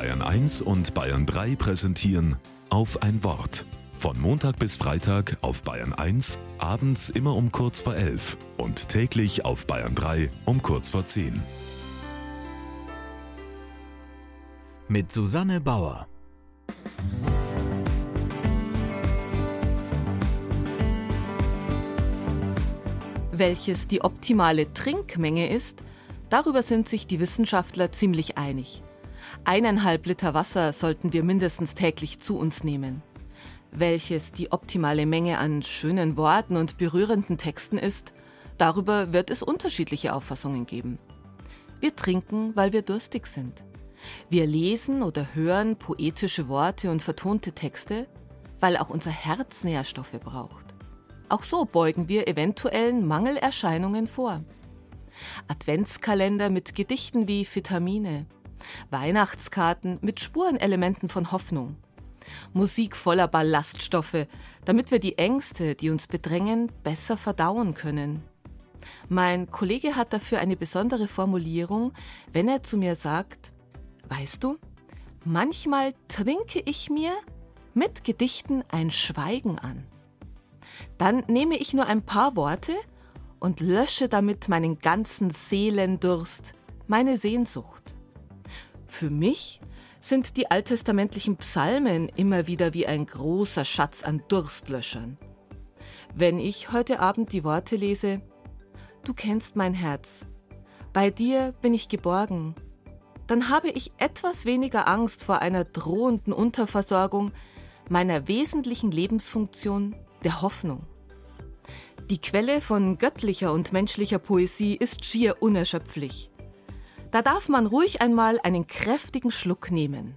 Bayern 1 und Bayern 3 präsentieren auf ein Wort. Von Montag bis Freitag auf Bayern 1, abends immer um kurz vor 11 und täglich auf Bayern 3 um kurz vor 10. Mit Susanne Bauer. Welches die optimale Trinkmenge ist, darüber sind sich die Wissenschaftler ziemlich einig. Eineinhalb Liter Wasser sollten wir mindestens täglich zu uns nehmen. Welches die optimale Menge an schönen Worten und berührenden Texten ist, darüber wird es unterschiedliche Auffassungen geben. Wir trinken, weil wir durstig sind. Wir lesen oder hören poetische Worte und vertonte Texte, weil auch unser Herz Nährstoffe braucht. Auch so beugen wir eventuellen Mangelerscheinungen vor. Adventskalender mit Gedichten wie Vitamine, Weihnachtskarten mit Spurenelementen von Hoffnung, Musik voller Ballaststoffe, damit wir die Ängste, die uns bedrängen, besser verdauen können. Mein Kollege hat dafür eine besondere Formulierung, wenn er zu mir sagt, weißt du, manchmal trinke ich mir mit Gedichten ein Schweigen an. Dann nehme ich nur ein paar Worte und lösche damit meinen ganzen Seelendurst, meine Sehnsucht. Für mich sind die alttestamentlichen Psalmen immer wieder wie ein großer Schatz an Durstlöschern. Wenn ich heute Abend die Worte lese, Du kennst mein Herz, bei dir bin ich geborgen, dann habe ich etwas weniger Angst vor einer drohenden Unterversorgung meiner wesentlichen Lebensfunktion der Hoffnung. Die Quelle von göttlicher und menschlicher Poesie ist schier unerschöpflich. Da darf man ruhig einmal einen kräftigen Schluck nehmen.